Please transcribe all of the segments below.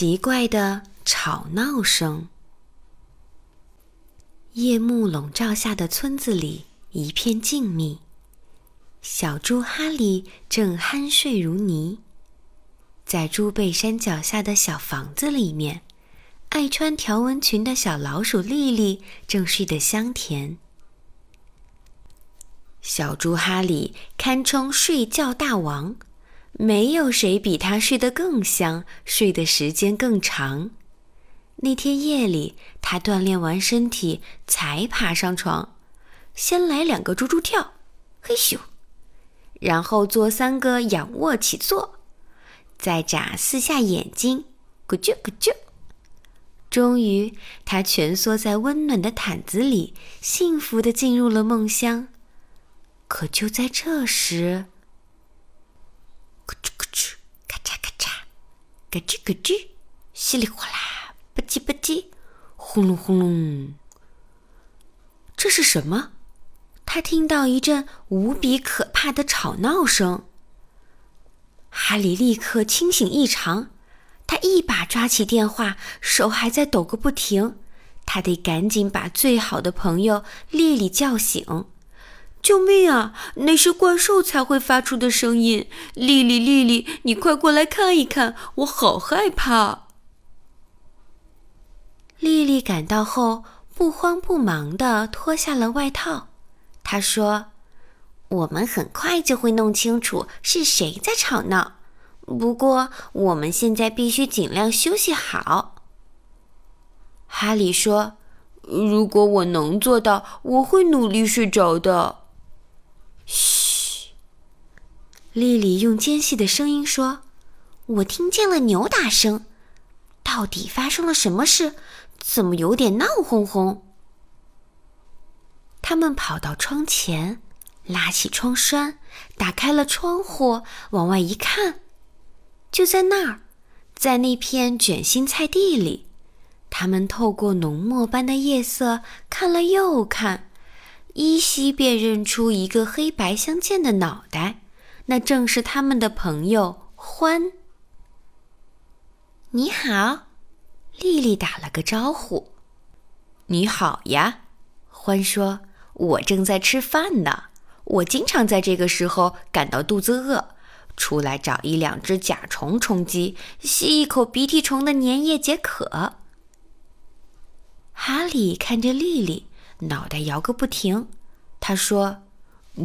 奇怪的吵闹声。夜幕笼罩下的村子里一片静谧，小猪哈利正酣睡如泥。在猪背山脚下的小房子里面，爱穿条纹裙的小老鼠莉莉正睡得香甜。小猪哈利堪称睡觉大王。没有谁比他睡得更香，睡的时间更长。那天夜里，他锻炼完身体才爬上床，先来两个猪猪跳，嘿咻，然后做三个仰卧起坐，再眨四下眼睛，咕啾咕啾。终于，他蜷缩在温暖的毯子里，幸福地进入了梦乡。可就在这时，咯吱咯吱，稀里哗啦，吧唧吧唧，轰隆轰隆。这是什么？他听到一阵无比可怕的吵闹声。哈利立刻清醒异常，他一把抓起电话，手还在抖个不停。他得赶紧把最好的朋友丽丽叫醒。救命啊！那是怪兽才会发出的声音。丽丽，丽丽，你快过来看一看，我好害怕。丽丽赶到后，不慌不忙地脱下了外套。她说：“我们很快就会弄清楚是谁在吵闹。不过，我们现在必须尽量休息好。”哈利说：“如果我能做到，我会努力睡着的。”嘘丽丽用尖细的声音说：“我听见了扭打声，到底发生了什么事？怎么有点闹哄哄？”他们跑到窗前，拉起窗栓，打开了窗户，往外一看，就在那儿，在那片卷心菜地里，他们透过浓墨般的夜色看了又看，依稀辨认出一个黑白相间的脑袋。那正是他们的朋友欢。你好，丽丽打了个招呼。你好呀，欢说：“我正在吃饭呢。我经常在这个时候感到肚子饿，出来找一两只甲虫充饥，吸一口鼻涕虫的粘液解渴。”哈利看着丽丽，脑袋摇个不停。他说。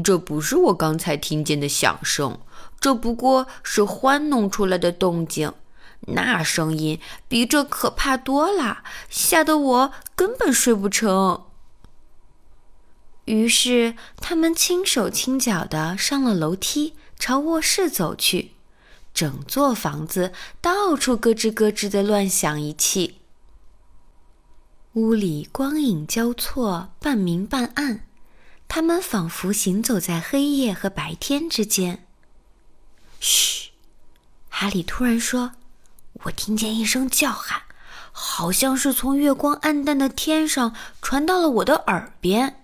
这不是我刚才听见的响声，这不过是欢弄出来的动静。那声音比这可怕多了，吓得我根本睡不成。于是他们轻手轻脚地上了楼梯，朝卧室走去。整座房子到处咯吱咯吱地乱响一气，屋里光影交错，半明半暗。他们仿佛行走在黑夜和白天之间。嘘，哈利突然说：“我听见一声叫喊，好像是从月光暗淡的天上传到了我的耳边。”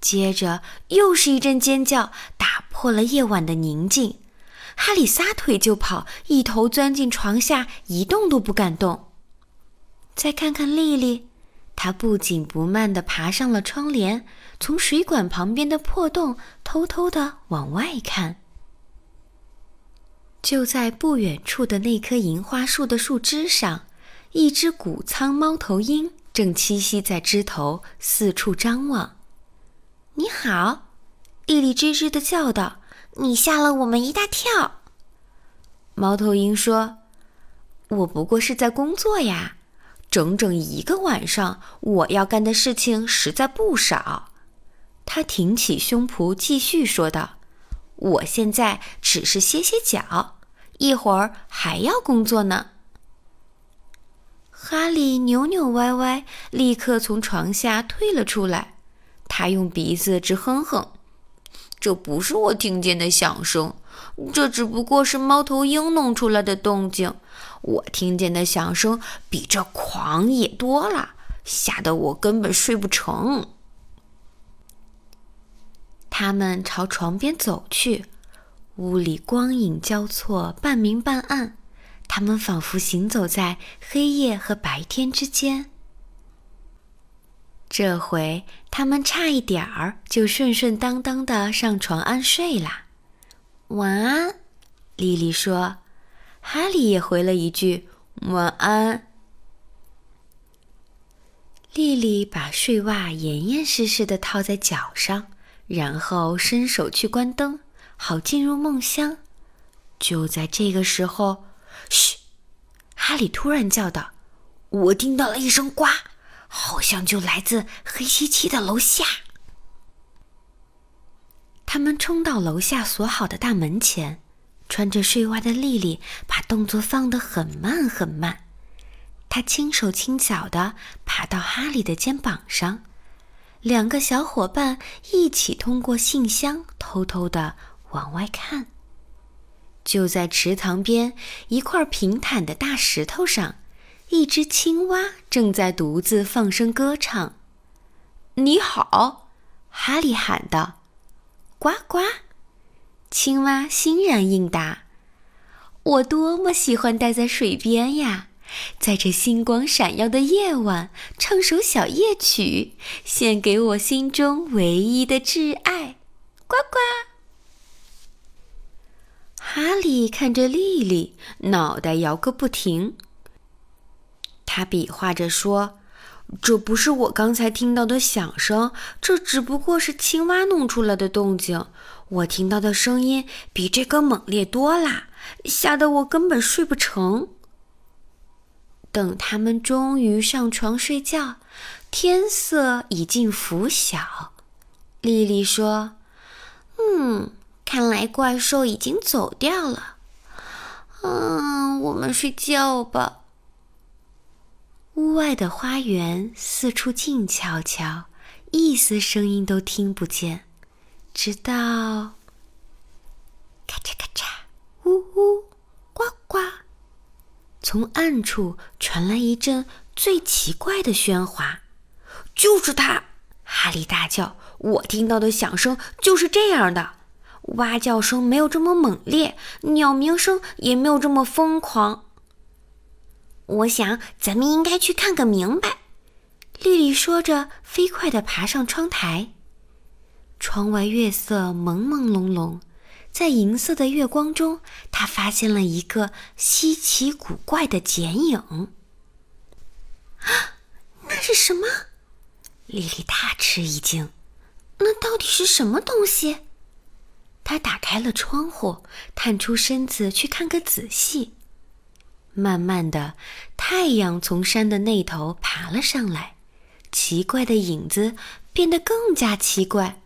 接着又是一阵尖叫，打破了夜晚的宁静。哈利撒腿就跑，一头钻进床下，一动都不敢动。再看看丽丽。她不紧不慢地爬上了窗帘，从水管旁边的破洞偷偷地往外看。就在不远处的那棵银花树的树枝上，一只谷仓猫头鹰正栖息在枝头，四处张望。“你好！”丽丽吱吱地叫道，“你吓了我们一大跳。”猫头鹰说：“我不过是在工作呀。”整整一个晚上，我要干的事情实在不少。他挺起胸脯，继续说道：“我现在只是歇歇脚，一会儿还要工作呢。”哈利扭扭歪歪，立刻从床下退了出来。他用鼻子直哼哼：“这不是我听见的响声，这只不过是猫头鹰弄出来的动静。”我听见的响声比这狂野多了，吓得我根本睡不成。他们朝床边走去，屋里光影交错，半明半暗。他们仿佛行走在黑夜和白天之间。这回他们差一点儿就顺顺当当的上床安睡啦。晚安，莉莉说。哈利也回了一句晚安。莉莉把睡袜严严实实的套在脚上，然后伸手去关灯，好进入梦乡。就在这个时候，嘘！哈利突然叫道：“我听到了一声呱，好像就来自黑漆漆的楼下。”他们冲到楼下锁好的大门前，穿着睡袜的莉莉把动作放得很慢很慢。她轻手轻脚地爬到哈利的肩膀上，两个小伙伴一起通过信箱偷偷地往外看。就在池塘边一块平坦的大石头上，一只青蛙正在独自放声歌唱。“你好！”哈利喊道。“呱呱！”青蛙欣然应答。“我多么喜欢待在水边呀！”在这星光闪耀的夜晚，唱首小夜曲，献给我心中唯一的挚爱。呱呱！哈利看着莉莉，脑袋摇个不停。他比划着说：“这不是我刚才听到的响声，这只不过是青蛙弄出来的动静。我听到的声音比这个猛烈多啦，吓得我根本睡不成。”等他们终于上床睡觉，天色已近拂晓。莉莉说：“嗯，看来怪兽已经走掉了。嗯，我们睡觉吧。”屋外的花园四处静悄悄，一丝声音都听不见，直到咔嚓咔嚓，呜呜，呱呱。从暗处传来一阵最奇怪的喧哗，就是他！哈利大叫：“我听到的响声就是这样的，蛙叫声没有这么猛烈，鸟鸣声也没有这么疯狂。”我想，咱们应该去看个明白。”莉莉说着，飞快地爬上窗台。窗外月色朦朦胧胧。在银色的月光中，她发现了一个稀奇古怪的剪影。啊，那是什么？莉莉大吃一惊。那到底是什么东西？她打开了窗户，探出身子去看个仔细。慢慢的，太阳从山的那头爬了上来，奇怪的影子变得更加奇怪。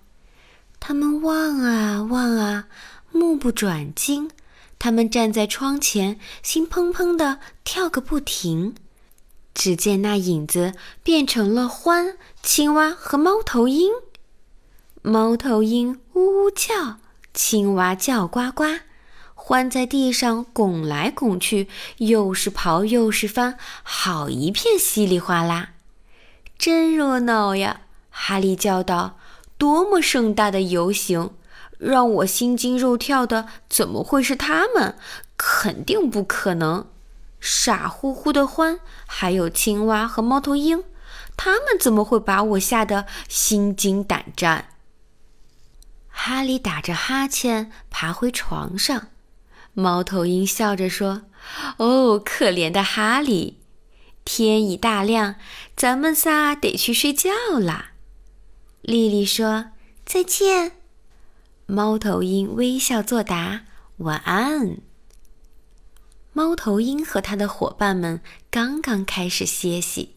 他们望啊望啊。目不转睛，他们站在窗前，心砰砰地跳个不停。只见那影子变成了獾、青蛙和猫头鹰。猫头鹰呜呜叫，青蛙叫呱呱，獾在地上拱来拱去，又是刨又是翻，好一片稀里哗啦，真热闹呀！哈利叫道：“多么盛大的游行！”让我心惊肉跳的怎么会是他们？肯定不可能！傻乎乎的獾，还有青蛙和猫头鹰，他们怎么会把我吓得心惊胆战？哈利打着哈欠爬回床上，猫头鹰笑着说：“哦，可怜的哈利，天已大亮，咱们仨得去睡觉啦。”丽丽说：“再见。”猫头鹰微笑作答：“晚安。”猫头鹰和他的伙伴们刚刚开始歇息，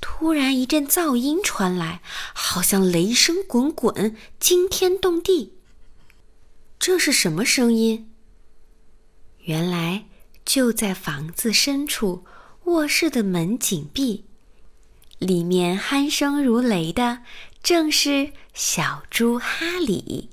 突然一阵噪音传来，好像雷声滚滚，惊天动地。这是什么声音？原来就在房子深处，卧室的门紧闭，里面鼾声如雷的正是小猪哈里。